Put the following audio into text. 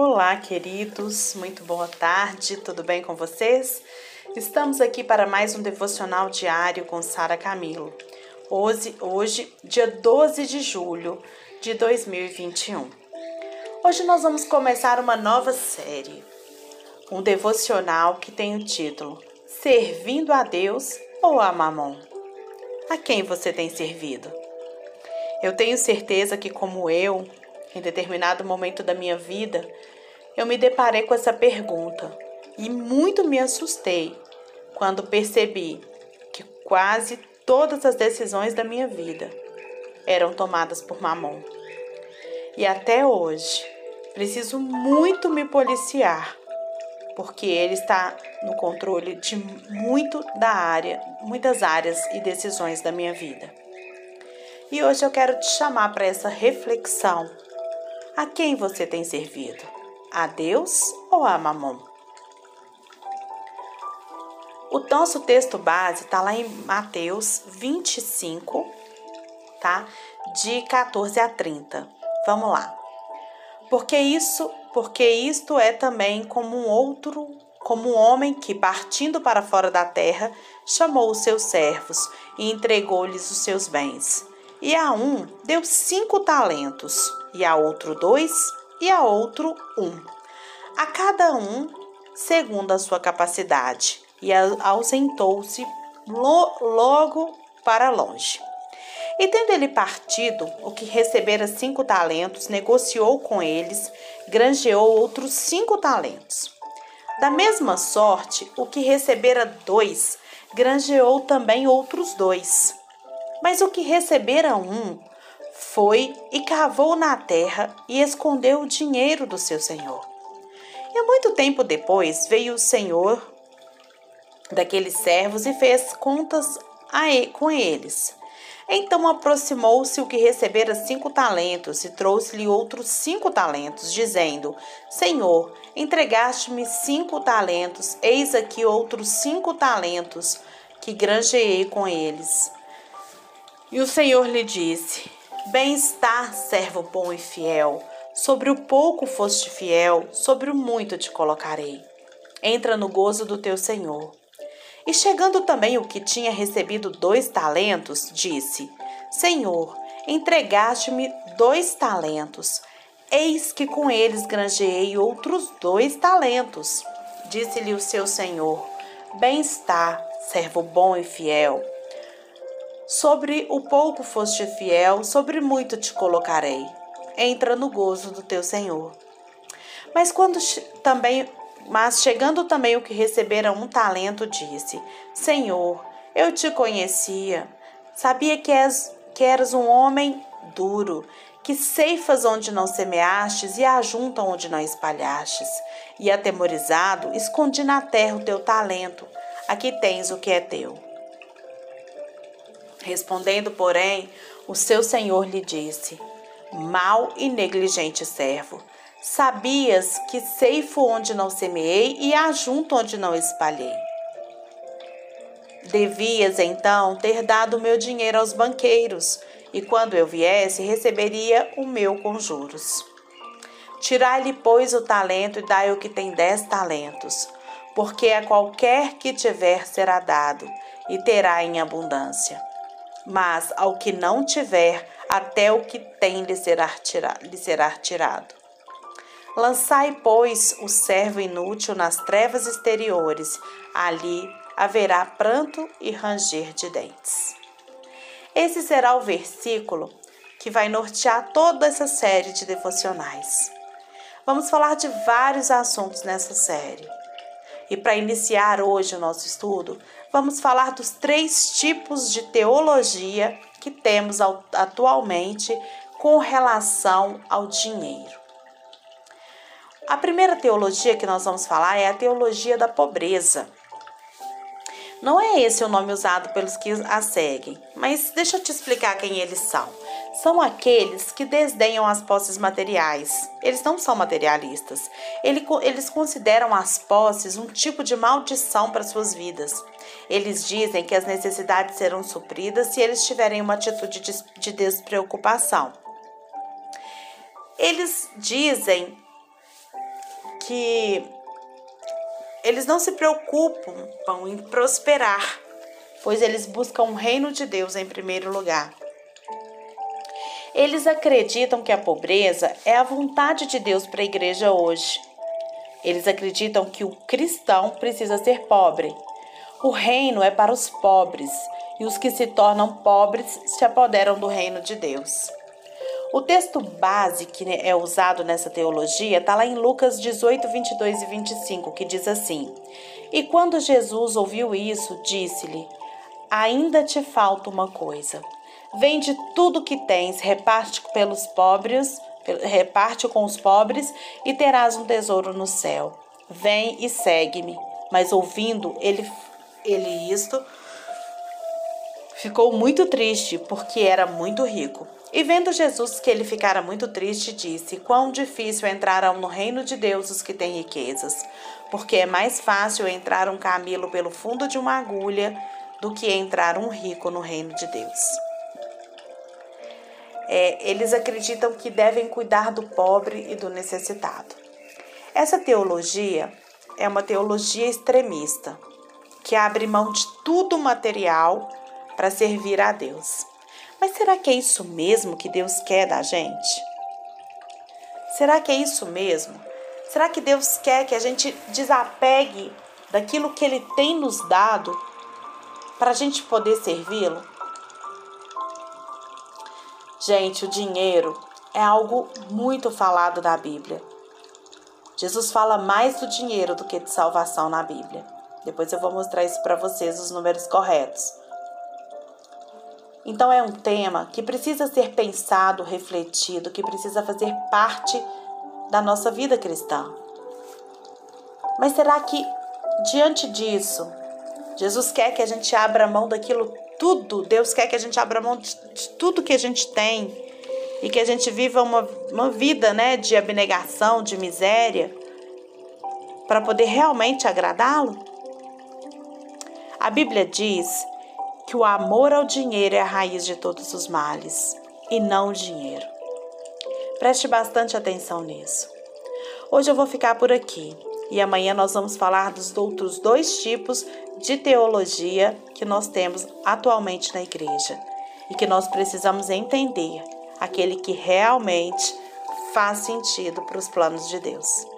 Olá, queridos, muito boa tarde, tudo bem com vocês? Estamos aqui para mais um devocional diário com Sara Camilo. Hoje, hoje, dia 12 de julho de 2021. Hoje nós vamos começar uma nova série, um devocional que tem o título Servindo a Deus ou a Mamon? A quem você tem servido? Eu tenho certeza que, como eu, em determinado momento da minha vida, eu me deparei com essa pergunta e muito me assustei quando percebi que quase todas as decisões da minha vida eram tomadas por Mamon. E até hoje preciso muito me policiar, porque ele está no controle de muito da área, muitas áreas e decisões da minha vida. E hoje eu quero te chamar para essa reflexão a quem você tem servido? A Deus ou a Mamon? O nosso texto base está lá em Mateus 25, tá? De 14 a 30. Vamos lá. Porque isso, porque isto é também como um outro, como um homem que partindo para fora da terra, chamou os seus servos e entregou-lhes os seus bens. E a um deu cinco talentos, e a outro dois, e a outro um. A cada um segundo a sua capacidade, e ausentou-se logo para longe. E tendo ele partido, o que recebera cinco talentos, negociou com eles, granjeou outros cinco talentos. Da mesma sorte, o que recebera dois, granjeou também outros dois. Mas o que recebera um foi e cavou na terra e escondeu o dinheiro do seu senhor. E muito tempo depois veio o senhor daqueles servos e fez contas com eles. Então aproximou-se o que recebera cinco talentos e trouxe-lhe outros cinco talentos, dizendo: Senhor, entregaste-me cinco talentos, eis aqui outros cinco talentos que granjeei com eles. E o Senhor lhe disse: Bem-estar, servo bom e fiel. Sobre o pouco foste fiel, sobre o muito te colocarei. Entra no gozo do teu Senhor. E chegando também o que tinha recebido dois talentos, disse: Senhor, entregaste-me dois talentos. Eis que com eles granjeei outros dois talentos. Disse-lhe o seu senhor: Bem-estar, servo bom e fiel. Sobre o pouco foste fiel, sobre muito te colocarei. Entra no gozo do teu Senhor. Mas quando também, mas chegando também o que recebera um talento, disse: Senhor, eu te conhecia, sabia que és que eras um homem duro, que ceifas onde não semeastes e ajunta onde não espalhastes. E atemorizado, escondi na terra o teu talento. Aqui tens o que é teu. Respondendo, porém, o seu senhor lhe disse: Mal e negligente servo, sabias que ceifo onde não semeei e ajunto onde não espalhei. Devias então ter dado o meu dinheiro aos banqueiros, e quando eu viesse, receberia o meu com juros. Tirai-lhe, pois, o talento e dai o que tem dez talentos, porque a qualquer que tiver será dado, e terá em abundância mas ao que não tiver, até o que tem lhe será tirado. Lhe será tirado. Lançai, pois, o servo inútil nas trevas exteriores, ali haverá pranto e ranger de dentes. Esse será o versículo que vai nortear toda essa série de devocionais. Vamos falar de vários assuntos nessa série. E para iniciar hoje o nosso estudo, vamos falar dos três tipos de teologia que temos atualmente com relação ao dinheiro. A primeira teologia que nós vamos falar é a teologia da pobreza. Não é esse o nome usado pelos que a seguem, mas deixa eu te explicar quem eles são. São aqueles que desdenham as posses materiais. Eles não são materialistas. Eles consideram as posses um tipo de maldição para suas vidas. Eles dizem que as necessidades serão supridas se eles tiverem uma atitude de despreocupação. Eles dizem que eles não se preocupam em prosperar, pois eles buscam o reino de Deus em primeiro lugar. Eles acreditam que a pobreza é a vontade de Deus para a igreja hoje. Eles acreditam que o cristão precisa ser pobre. O reino é para os pobres, e os que se tornam pobres se apoderam do reino de Deus. O texto base que é usado nessa teologia está lá em Lucas 18, 22 e 25, que diz assim: E quando Jesus ouviu isso, disse-lhe: Ainda te falta uma coisa. Vende tudo que tens, reparte pelos pobres, reparte com os pobres e terás um tesouro no céu. Vem e segue-me. Mas ouvindo ele, ele isto, ficou muito triste, porque era muito rico. E vendo Jesus que ele ficara muito triste, disse: Quão difícil entrarão no reino de Deus os que têm riquezas, porque é mais fácil entrar um camelo pelo fundo de uma agulha do que entrar um rico no reino de Deus. É, eles acreditam que devem cuidar do pobre e do necessitado. Essa teologia é uma teologia extremista, que abre mão de tudo material para servir a Deus. Mas será que é isso mesmo que Deus quer da gente? Será que é isso mesmo? Será que Deus quer que a gente desapegue daquilo que Ele tem nos dado para a gente poder servi-lo? Gente, o dinheiro é algo muito falado na Bíblia. Jesus fala mais do dinheiro do que de salvação na Bíblia. Depois eu vou mostrar isso para vocês, os números corretos. Então é um tema que precisa ser pensado, refletido, que precisa fazer parte da nossa vida cristã. Mas será que diante disso, Jesus quer que a gente abra mão daquilo tudo? Deus quer que a gente abra mão de, tudo que a gente tem e que a gente viva uma, uma vida né, de abnegação, de miséria, para poder realmente agradá-lo? A Bíblia diz que o amor ao dinheiro é a raiz de todos os males e não o dinheiro. Preste bastante atenção nisso. Hoje eu vou ficar por aqui e amanhã nós vamos falar dos outros dois tipos de teologia que nós temos atualmente na igreja e que nós precisamos entender aquele que realmente faz sentido para os planos de Deus.